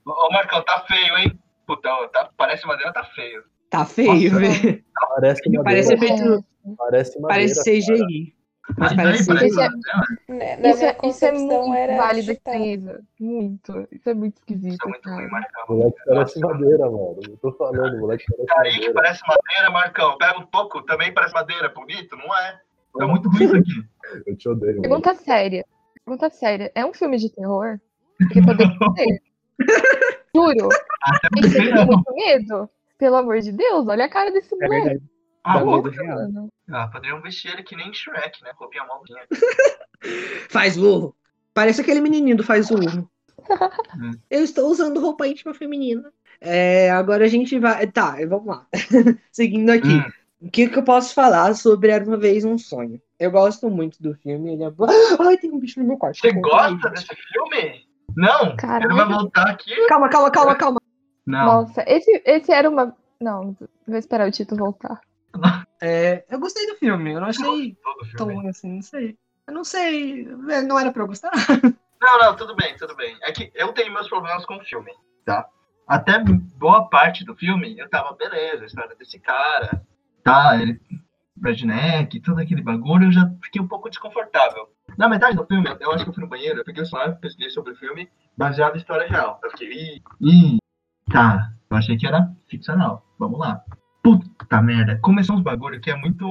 Ô, ô, Marcão, tá feio, hein? Puta, tá, parece madeira, tá feio. Tá feio, Nossa, velho. Parece madeira. Parece efeito. Parece madeira. Parece CGI. Mas Mas parece daí parece Isso é- madeira. Né, isso minha é, isso é concepção muito era válido chutar. estranheza. Muito. Isso é muito Isso esquisito, é muito ruim. Marcão. O moleque parece madeira, mano. Eu tô falando, o moleque parece Kaique madeira. parece madeira, Marcão. Pega um pouco, também parece madeira. Bonito, não é? Tá muito ruim isso aqui. <laughs> Eu te odeio, mano. Pergunta séria. Pergunta séria. É um filme de terror? Porque poderia <laughs> ser. Juro. Até tenho não. muito medo. Pelo amor de Deus, olha a cara desse É moleque. verdade. Ah, medo real. Ah, poderiam vestir ele que nem Shrek, né? Roupinha maldinha. <laughs> Faz Lulu. Parece aquele menininho do Faz. Hum. <laughs> Eu estou usando roupa íntima feminina. É, agora a gente vai. Tá, vamos lá. <laughs> Seguindo aqui. Hum. O que, que eu posso falar sobre Era uma Vez um Sonho? Eu gosto muito do filme. Ele é... <gasps> Ai, tem um bicho no meu quarto. Você Ai, gosta desse filme? Não! Caralho. Ele vai voltar aqui? Calma, calma, calma, calma. Não. Nossa, esse, esse era uma. Não, vou esperar o Tito voltar. É, eu gostei do filme. Eu não achei Todo tão ruim assim, não sei. Eu não sei. é, Não era pra eu gostar. Não, não, tudo bem, tudo bem. É que eu tenho meus problemas com o filme, tá? Até boa parte do filme, eu tava, beleza, a história desse cara, tá? Ele, redneck, todo aquele bagulho, eu já fiquei um pouco desconfortável. Na metade do filme, eu acho que eu fui no banheiro, eu peguei o celular, pesquisei sobre o filme, baseado em história real. Eu fiquei, ih, ih, tá, eu achei que era ficcional, vamos lá. Puta merda, começou uns bagulho que é muito,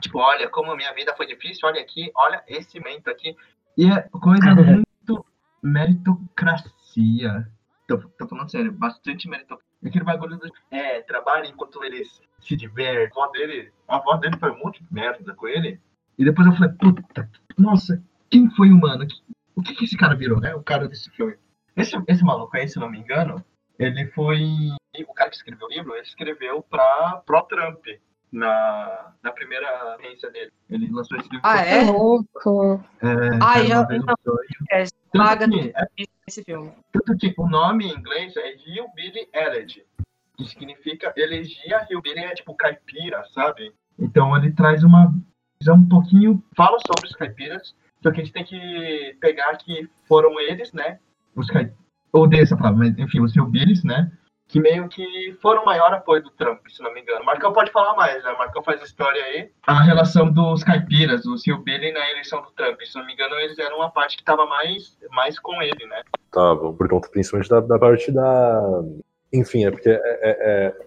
tipo, olha como a minha vida foi difícil, olha aqui, olha esse momento aqui. E é coisa <laughs> muito meritocracia. Tô, tô falando sério, bastante meritocracia. Aquele bagulho do. É, trabalha enquanto eles se divertem. A avó dele, a avó dele foi um monte de merda com ele. E depois eu falei, puta, nossa, quem foi o mano? O que, que esse cara virou, né? O cara desse filme. Esse, esse maluco aí, se não me engano, ele foi. O cara que escreveu o livro, ele escreveu pra, pro Trump. na, na primeira agência dele. Ele lançou esse livro. Ah, É é? louco. É, Ah, já-. É, Tanto paga que- é esse filme. Tanto que o nome em inglês é Hillbilly Elegy, que significa elegia Hillbilly é tipo caipira, sabe? Então ele traz uma visão um pouquinho, fala sobre os caipiras, só que a gente tem que pegar que foram eles, né? Os caipiras, odeio essa palavra, mas enfim, os Hillbillies, né? Que meio que foram o maior apoio do Trump, se não me engano. Marcão pode falar mais, né? Marcão faz história aí. A relação dos caipiras, os Hillbilly na eleição do Trump. Se não me engano, eles eram uma parte que estava mais, mais com ele, né? Estavam, por conta principalmente da, da parte da. Enfim, é porque é, é- é-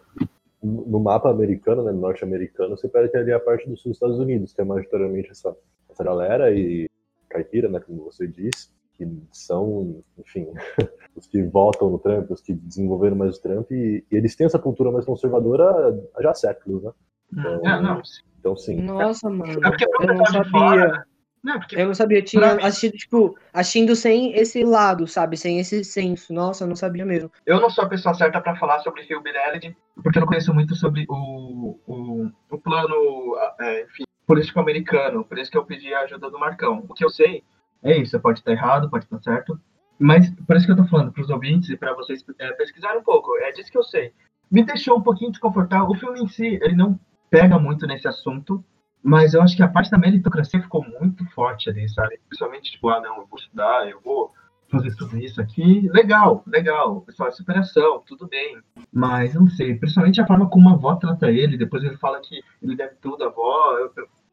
no mapa americano, né, norte-americano, você pega que ali é a parte dos Estados Unidos, que é majoritariamente essa, essa galera e caipira, né, como você disse, que são, enfim, <laughs> os que votam no Trump, os que desenvolveram mais o Trump, e, e eles têm essa cultura mais conservadora já há séculos, né? Então, É, não, então sim. Nossa, mano. É Eu não sabia. Não, porque Eu não sabia. Eu tinha Pra mim- assistido, tipo, assistindo sem esse lado, sabe? Sem esse senso. Nossa, eu não sabia mesmo. eu não sou a pessoa certa pra falar sobre Hillbilly Elegy, porque eu não conheço muito sobre o, o, o plano, é, enfim, político americano. Por isso que eu pedi a ajuda do Marcão. O que eu sei é isso. Você pode estar errado, pode estar certo. Mas por isso que eu tô falando pros ouvintes e pra vocês é, pesquisarem um pouco. É disso que eu sei. Me deixou um pouquinho desconfortável. O filme em si, ele não pega muito nesse assunto. Mas eu acho que a parte da meritocracia ficou muito forte ali, sabe? Principalmente, tipo, ah, não, eu vou estudar, eu vou fazer tudo isso aqui. Legal, legal. Pessoal, é superação, tudo bem. Mas, não sei, principalmente a forma como a avó trata ele, depois ele fala que ele deve tudo à avó, eu-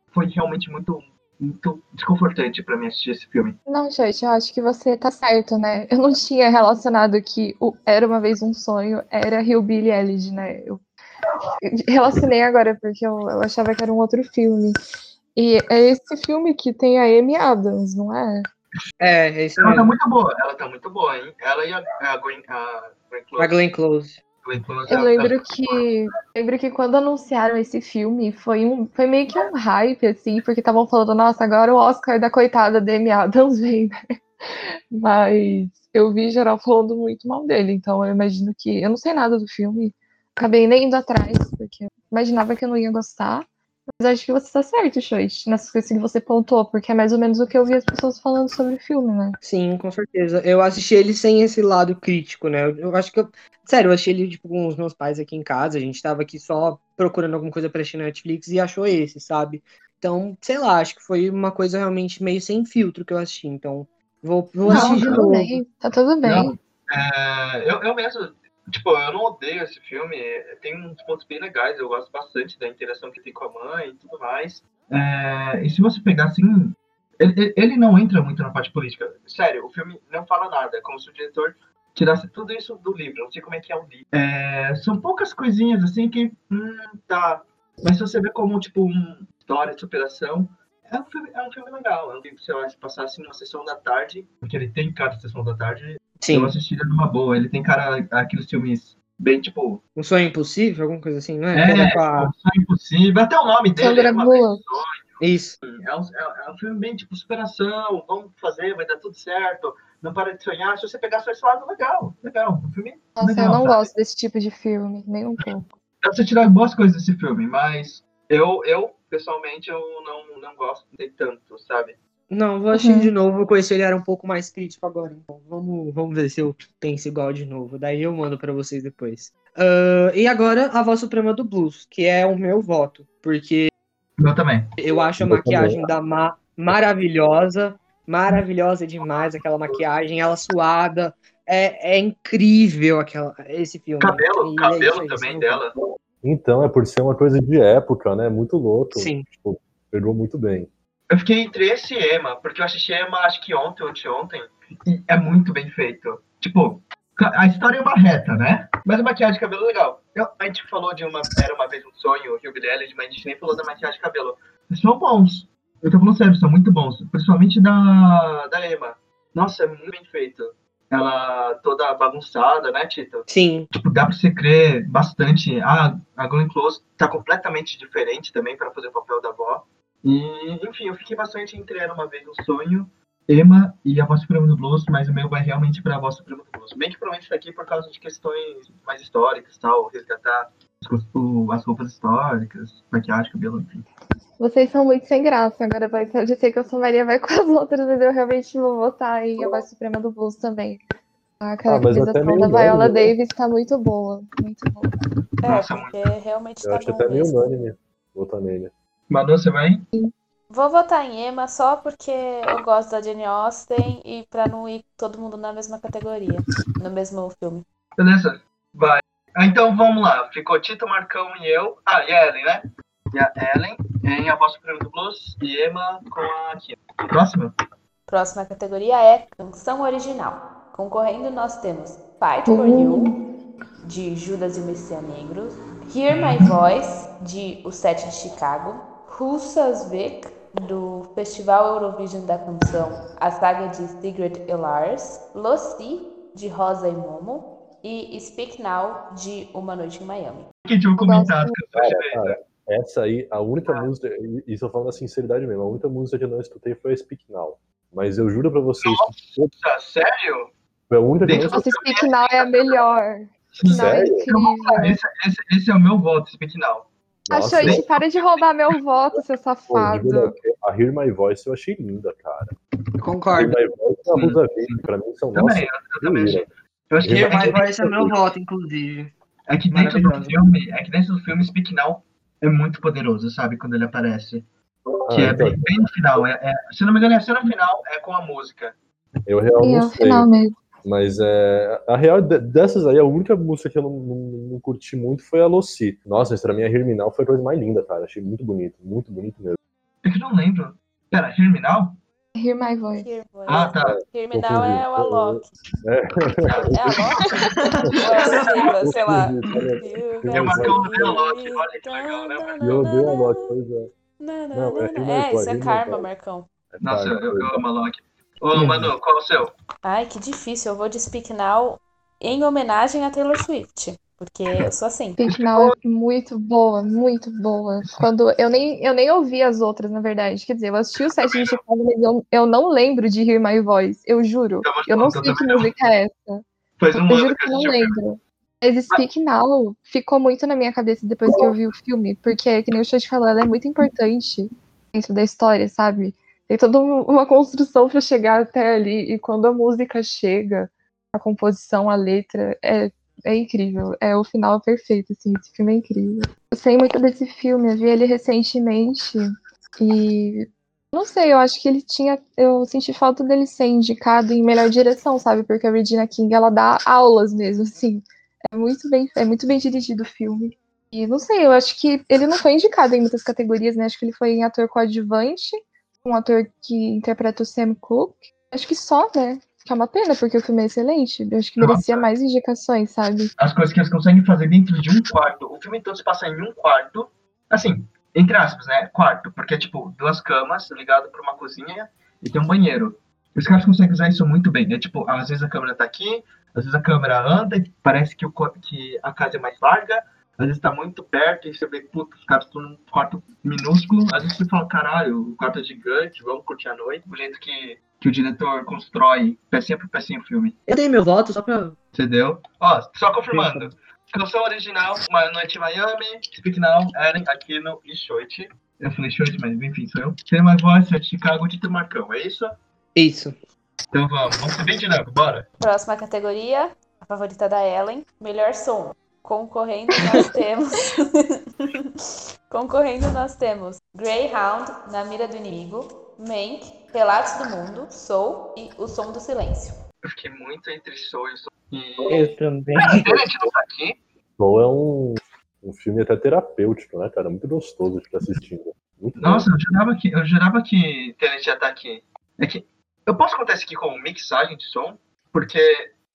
foi realmente muito, muito desconfortante pra mim assistir esse filme. Não, gente, eu acho que você tá certo, né? Eu não tinha relacionado que o Era Uma Vez Um Sonho era Hillbilly Elegy, né? Eu relacionei agora porque eu, eu achava que era um outro filme. E é esse filme que tem a Amy Adams, não é? É, é isso Ela tá mesmo. muito boa, ela tá muito boa, hein? Ela e a, a Gwen, a Gwen Close. A Glenn Close. Eu ela- lembro que lembro que quando anunciaram esse filme foi um foi meio que um hype assim, porque estavam falando, nossa, agora o Oscar da coitada da Amy Adams <laughs> vem, né? Mas eu vi geral falando muito mal dele, então eu imagino que eu não sei nada do filme, acabei nem indo atrás, porque eu imaginava que eu não ia gostar. Mas acho que você tá certo, Choit, nessas coisas que você pontuou, porque é mais ou menos o que eu vi as pessoas falando sobre o filme, né? Sim, com certeza. Eu assisti ele sem esse lado crítico, né? Eu, eu acho que eu. Sério, eu achei ele tipo, com os meus pais aqui em casa. A gente tava aqui só procurando alguma coisa pra assistir na Netflix e achou esse, sabe? Então, sei lá, acho que foi uma coisa realmente meio sem filtro que eu assisti. Então, vou, vou Não, assistir de não, Tudo novo. bem, tá tudo bem. Não. É, eu, eu mesmo, tipo, eu não odeio esse filme. Tem uns pontos bem legais. Eu gosto bastante da interação que tem com a mãe e tudo mais. É, e se você pegar assim. Ele, ele- não entra muito na parte política. Sério, o filme não fala nada. É como se o diretor tirasse tudo isso do livro. Não sei como é que é o livro. É, são poucas coisinhas assim que. Hum, tá. Mas se você vê como, tipo, uma história de superação. É um, filme, é um filme legal. É um filme que você vai passar assim numa sessão da tarde. Porque ele tem cara de sessão da tarde. Sim. Eu assisti ele numa boa. Ele tem cara aqueles filmes bem tipo. Um sonho impossível, alguma coisa assim, não é? É, Tem a ver com a- Sonho Impossível. Até o nome dele Sandra é um sonho. Isso. É um, é, é um filme bem tipo superação. Vamos fazer, vai dar tudo certo. Não para de sonhar. Se você pegar só esse lado, legal. Legal. Um filme Nossa, legal. eu não sabe? gosto desse tipo de filme, nem um pouco. Dá pra você tirar boas coisas desse filme, mas eu, eu pessoalmente, eu não, não gosto de tanto, sabe? Não, vou assistir Uhum. de novo. Eu conheci ele era um pouco mais crítico agora. Então, vamos, vamos ver se eu penso igual de novo. Daí eu mando pra vocês depois. Ah, e agora a voz suprema do blues, que é o meu voto, porque Eu também. eu acho a maquiagem da Ma maravilhosa, maravilhosa demais aquela maquiagem, ela suada, é, é incrível aquela esse filme. Cabelo, E é cabelo isso também sim. dela. Então, é por ser uma coisa de época, né? Muito louco. Sim. Tipo, pegou muito bem. Eu fiquei entre esse e Emma, porque eu assisti Emma acho que ontem ou anteontem, e é muito bem feito. Tipo, a história é uma reta, né? Mas a maquiagem de cabelo é legal. Eu- a gente falou de uma Era Uma Vez Um Sonho, Rio Elegy, mas a gente nem falou da maquiagem de cabelo. Eles são bons. Eu tô falando sério, são muito bons. Principalmente da, da Emma. Nossa, é muito bem feito. Ela toda bagunçada, né, Tito? Sim, tipo, dá pra você crer bastante. Ah, a Glenn Close tá completamente diferente também para fazer o papel da avó. E, enfim, eu fiquei bastante entre Era Uma Vez um Sonho, Emma e a Voz Suprema do Blues, mas o meu vai realmente pra Voz Suprema do Blues. Bem que provavelmente tá aqui por causa de questões mais históricas tal, resgatar as roupas históricas, maquiagem, cabelo, enfim. Vocês são muito sem graça. Agora vai ser. Eu já sei que eu sou Maria vai <laughs> com as outras, mas eu realmente vou votar em A Voz Suprema do Blues também. A caracterização até meio da Viola né? Davis tá muito boa. Muito boa. É, Nossa, porque realmente Eu tá acho bom até meio unânime votar nele. Manu, você vai? Vou votar em Emma só porque eu gosto da Jane Austen e pra não ir todo mundo na mesma categoria, no mesmo filme. Beleza? Vai. Ah, Então vamos lá. Ficou Tito, Marcão e eu. Ah, e a Ellen, né? E a Ellen em A Voz Suprema do Blues e Emma com a Kim. Próxima? Próxima categoria é Canção Original. Concorrendo nós temos Fight for You, de Judas e o Messias Negro, Hear My Voice, de O Sete de Chicago, Russas Vic, do Festival Eurovision da Canção, a saga de Sigrid e Lars, Lucy, de Rosa e Momo, e Speak Now, de Uma Noite em Miami. Que as canções Cara, essa aí, a única Ah. música, e isso eu falo na sinceridade mesmo, a única música que eu não escutei foi a Speak Now. Mas eu juro pra vocês que Nossa, sério? foi a única que eu não escutei. Nossa, Speak Now é a melhor. Speak Now é Sério? incrível. Esse, esse, esse é o meu voto, Speak Now. Nossa, Achou, para de roubar meu voto, seu safado. a Hear My Voice eu achei linda, cara. Hear Concordo. My Voice e a Rosa Vick, pra mim são nossa. Também, eu, eu também Hear achei. Eu acho que, Hear é, My Voice é meu voto, inclusive. é que dentro do filme, é que dentro do filme Speak Now é muito poderoso, sabe? Quando ele aparece. Que Ah, é então, bem, bem no final. É, é- se não me engano, é a cena final é com a música. eu real E é o final mesmo. Mas é, a real de- dessas aí, a única música que eu não, não, não curti muito foi a Lucy. Nossa, mas pra mim a Now foi a coisa mais linda, cara. Achei muito bonito, muito bonito mesmo. É que eu não lembro. Pera, Now? Hear My Voice. Hear. Ah, tá. Hear Me Now é o Alok. É. É Alok? <laughs> É a sigla, sei lá. Eu marquei o meu Alok, olha que legal, né? Eu dei uma nota, pois é. Não, Não, não, é É, isso é karma. Marcão. É Nossa, eu, é. amo a Loki. Ô, Manu, qual é o seu? Ai, que difícil. Eu vou de Speak Now em homenagem a Taylor Swift. Porque eu sou assim. Speak Now é muito boa, muito boa. Quando eu nem, eu nem ouvi as outras, na verdade. Quer dizer, eu assisti o set de Chicago, mas eu, eu não lembro de Hear My Voice. Eu juro. Eu não sei que música é essa. Faz um Eu juro que eu não lembro. Mas Speak Now ficou muito na minha cabeça depois que eu vi o filme, porque, que nem o Show te falou, ela é muito importante dentro da história, sabe? Tem toda um- uma construção para chegar até ali, e quando a música chega, a composição, a letra, é, é incrível. É o final perfeito, assim, esse filme é incrível. Eu sei muito desse filme, eu vi ele recentemente, e não sei, eu acho que ele tinha. Eu senti falta dele ser indicado em melhor direção, sabe? Porque a Regina King ela dá aulas mesmo, assim. É muito bem, é muito bem dirigido o filme. E não sei, eu acho que ele não foi indicado em muitas categorias, né? Acho que ele foi em ator coadjuvante, um ator que interpreta o Sam Cooke. Acho que só, né? Que é uma pena, porque o filme é excelente. Eu acho que merecia mais indicações, sabe? as coisas que eles conseguem fazer dentro de um quarto. O filme todo se passa em um quarto, assim, entre aspas, né? Quarto, porque é tipo duas camas ligado para uma cozinha e tem um banheiro. Os caras conseguem usar isso muito bem. É tipo, às vezes a câmera tá aqui, às vezes a câmera anda e parece que, o, que a casa é mais larga, às vezes tá muito perto e você vê, puta, os caras estão num quarto minúsculo. Às vezes você fala, caralho, o quarto é gigante, vamos curtir a noite. O jeito que, que o diretor constrói pecinha por pecinha o filme. Eu dei meu voto só pra. Entendeu? Ó, só confirmando. Canção original, Uma Noite em Miami, Speak Now, Ellen, Aquino e Shoit. Eu falei Shoit, mas enfim, sou eu. Tem mais voz, Sete Chicago, Tito Marcão, é isso? Isso. Então vamos, vamos ser bem dinâmico, bora. Próxima categoria, a favorita da Ellen, melhor som. Concorrendo nós temos. <laughs> Concorrendo nós temos Greyhound, Na Mira do Inimigo, Mank, Relatos do Mundo, Soul e O Som do Silêncio. Eu fiquei muito entre Soul e o Soul. E Eu também. a gente não tá aqui. Soul é um, um filme até terapêutico, né, cara? Muito gostoso de ficar assistindo. Muito bom. Nossa, eu jurava que, eu jurava que Tenet já tá aqui. É que, eu posso contar isso aqui como mixagem de som? Porque,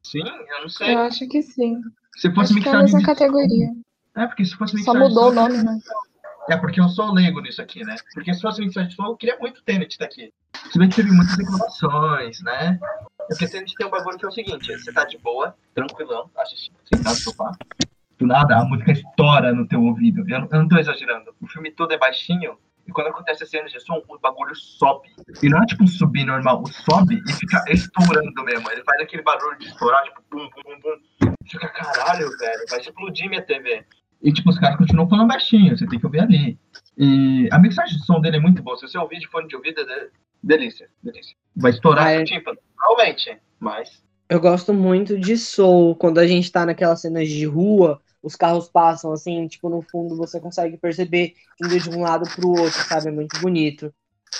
sim, eu não sei. Eu acho que sim. Se fosse que é a mixagem mesma de categoria. É, porque se fosse Só mixagem de mudou o nome, né? É, porque eu sou leigo nisso aqui, né? Porque se fosse mixagem de som, eu queria muito Tenet tá aqui. Se bem que teve muitas reclamações, né? É porque Tenet tem um bagulho que é o seguinte, você tá de boa, tranquilão, assistindo, sentado no sofá. Do nada, a música estoura no teu ouvido. Eu, não- eu não tô exagerando. O filme todo é baixinho, e quando acontece a cena de som, o bagulho sobe. E não é tipo um subir normal, o sobe e fica estourando mesmo. Ele faz aquele barulho de estourar, tipo, bum, bum, bum, bum. Fica, caralho, velho, vai explodir minha TV. E, tipo, os caras continuam falando baixinho, você tem que ouvir ali. E a mixagem de som dele é muito boa. Se você ouvir de fone de ouvido, é delícia, delícia. Vai estourar Ah, é. tímpano, provavelmente, mas... Eu gosto muito de Soul, quando a gente tá naquelas cenas de rua, os carros passam assim, tipo, no fundo você consegue perceber indo de um lado pro outro, sabe? É muito bonito.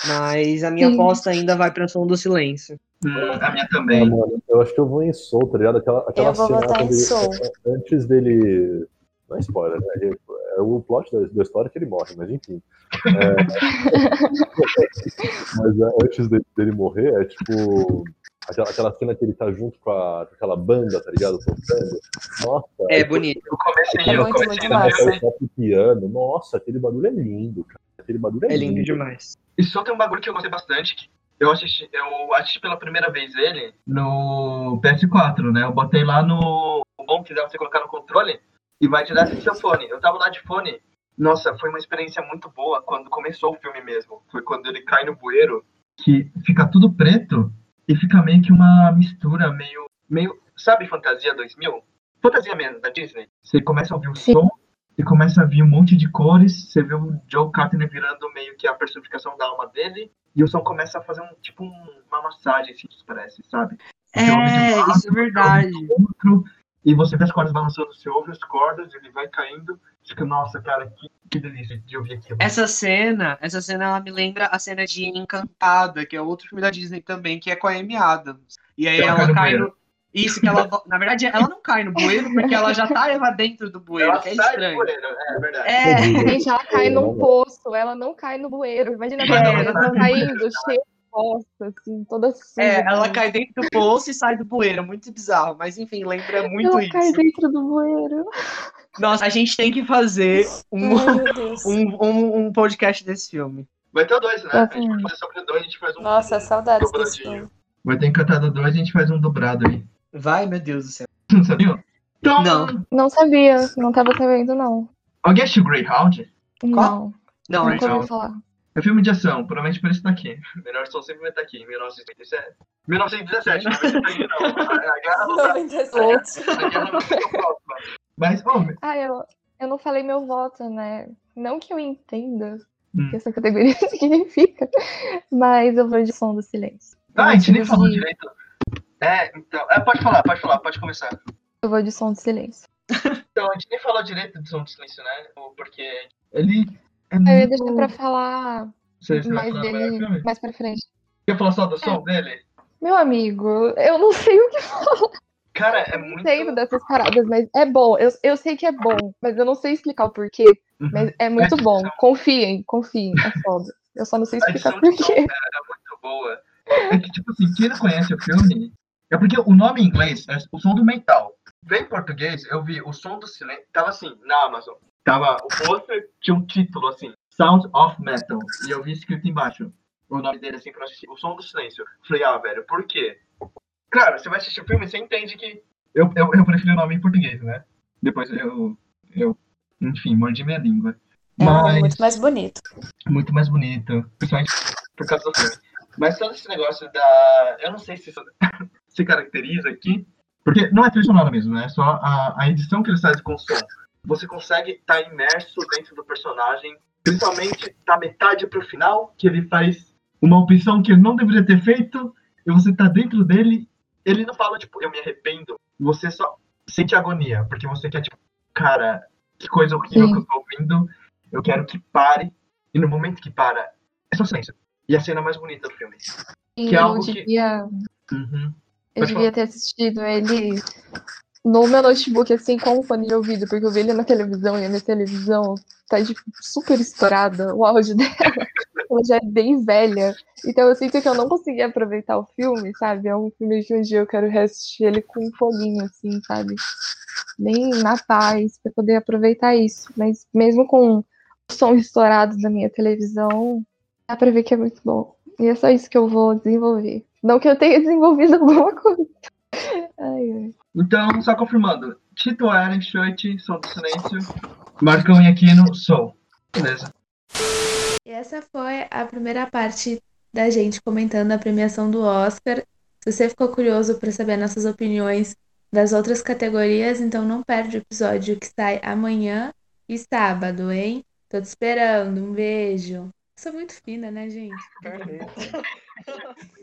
Mas a minha Sim. aposta ainda vai pra Som do Silêncio. Hum, a minha Ah, também. mano, eu acho que eu vou em Soul, tá ligado? Aquela, aquela Eu vou cena ele- Soul. antes dele. Não é spoiler, né? É o plot da, da história que ele morre, mas enfim. É... <laughs> mas é, antes dele, dele morrer, é tipo. Aquela, aquela cena que ele tá junto com, a, com aquela banda, tá ligado? Tocando. Nossa, É bonito. Eu comecei, É eu comecei muito no o piano. Nossa, aquele bagulho é lindo, cara. Aquele bagulho é, É lindo demais. E só tem um bagulho que eu gostei bastante, que eu assisti, eu assisti pela primeira vez ele no PS4, né? Eu botei lá no. O bom que dá você colocar no controle e vai direto do seu fone. Eu tava lá de fone. Nossa, foi uma experiência muito boa quando começou o filme mesmo. Foi quando ele cai no bueiro, que fica tudo preto e fica meio que uma mistura, meio. meio sabe Fantasia 2000? Fantasia mesmo, da Disney. Você começa a ouvir o Sim. som e começa a vir um monte de cores. Você vê o Joe Carter virando meio que a personificação da alma dele. E o som começa a fazer um tipo um- uma massagem, assim, parece, sabe? Você um lado, É, isso é verdade. outro, e você vê as cordas balançando, você ouve as cordas, ele vai caindo. Fica, nossa, cara, que, que delícia de ouvir aquilo. Essa cena, essa cena ela me lembra a cena de Encantada, que é outro filme da Disney também, que é com a Amy Adams. E aí Ela ela, cai no. Isso, que ela. Na verdade, ela não cai no bueiro, porque ela já tá lá dentro do bueiro, Ela que é sai do estranho. bueiro, é verdade. É, Gente, ela cai É, num poço, ela não cai no bueiro. Imagina a Mas pessoa ela ela cai no caindo, cheia de bosta, assim, toda suja. é, ela cai dentro do poço e sai do bueiro. Muito bizarro, mas enfim, lembra muito Ela cai isso. dentro do bueiro. Nossa, a gente tem que fazer um, um, um, um podcast desse filme. Vai ter o dois, né? A gente vai Exatamente. fazer sobre o dois, a gente faz um. Nossa, saudades desse dobradinho. filme. Vai ter Encantado 2 a gente faz um dobrado aí. Vai, meu Deus do céu. Não sabia? Então, Não. Não sabia, não tava sabendo, não. alguém assistiu Greyhound? Não, Não, nunca então. ouvi falar. É filme de ação, provavelmente por isso tá aqui. Melhor som sempre vai estar aqui, em 1957. 1917, não vai estar aqui não. A guerra não tá 97. a guerra não tá tão próxima. Mas, ô, Ah, eu, eu não falei meu voto, né? Não que eu entenda Hum. o que essa categoria <laughs> significa, mas eu vou de som do silêncio. ah, a gente nem falou de- direito. É, então. É, pode falar, pode falar, pode começar. Eu vou de som do silêncio. Então, a gente nem falou direito do som do silêncio, né? Porque ele é Eu ia muito... deixar pra falar mais falar dele mais pra frente. Quer falar só do som dele? Meu amigo, eu não sei o que Cara, é muito... entendo dessas paradas, mas é bom. Eu, eu sei que é bom, mas eu não sei explicar o porquê. Uhum. Mas é muito bom. Confiem, confiem. É foda. Eu só não sei explicar edição por de som é, é muito boa. É que, tipo assim, quem não conhece o filme... É porque o nome em inglês é o som do mental. Vem em português, eu vi o som do silêncio... Tava assim, na Amazon. Tava o pôster, tinha um título assim, Sound of Metal. E eu vi escrito embaixo. O nome dele assim pra assistir. O som do silêncio. Falei, ah, velho, por quê? Claro, você vai assistir o filme, você entende que. Eu, eu, eu prefiro o nome em português, né? Depois eu. eu enfim, mordi minha língua. É Mas muito mais bonito. muito mais bonito. Principalmente por causa do filme. Mas todo esse negócio da. Eu não sei se isso se caracteriza aqui. Porque não é trilha sonora mesmo, né? É só a, a edição que eles fazem com o som. Você consegue estar imerso dentro do personagem. Principalmente da metade pro final, que ele faz uma opção que ele não deveria ter feito. E você tá dentro dele. Ele não fala, tipo, eu me arrependo. Você só sente agonia. Porque você quer, tipo, cara, que coisa horrível Sim. que eu tô ouvindo. Eu quero que pare. E no momento que para, é só silêncio. E a cena mais bonita do filme. E Que é eu algo que- Uhum. Eu Pode devia ter assistido ele no meu notebook, assim, com o fone de ouvido, porque eu vi ele na televisão e a minha televisão tá tipo, super estourada, o áudio <laughs> dela. Ela já é bem velha. Então eu sinto que eu não consegui aproveitar o filme, sabe? É um filme que um dia eu quero reassistir ele com um foninho, assim, sabe? Bem na paz, pra poder aproveitar isso. Mas mesmo com o som estourado da minha televisão, dá pra ver que é muito bom. E é só isso que eu vou desenvolver. Não que eu tenha <laughs> desenvolvido alguma coisa. Ai, ai. Então, só confirmando. Tito Allen, Shirt, Som do Silêncio. Marcão e Aquino, Soul. Beleza. E essa foi a primeira parte da gente comentando a premiação do Oscar. Se você ficou curioso para saber nossas opiniões das outras categorias, então não perde o episódio que sai amanhã. E sábado, hein? Tô te esperando. Um beijo. Sou muito fina, né, gente? Perfeito. <laughs>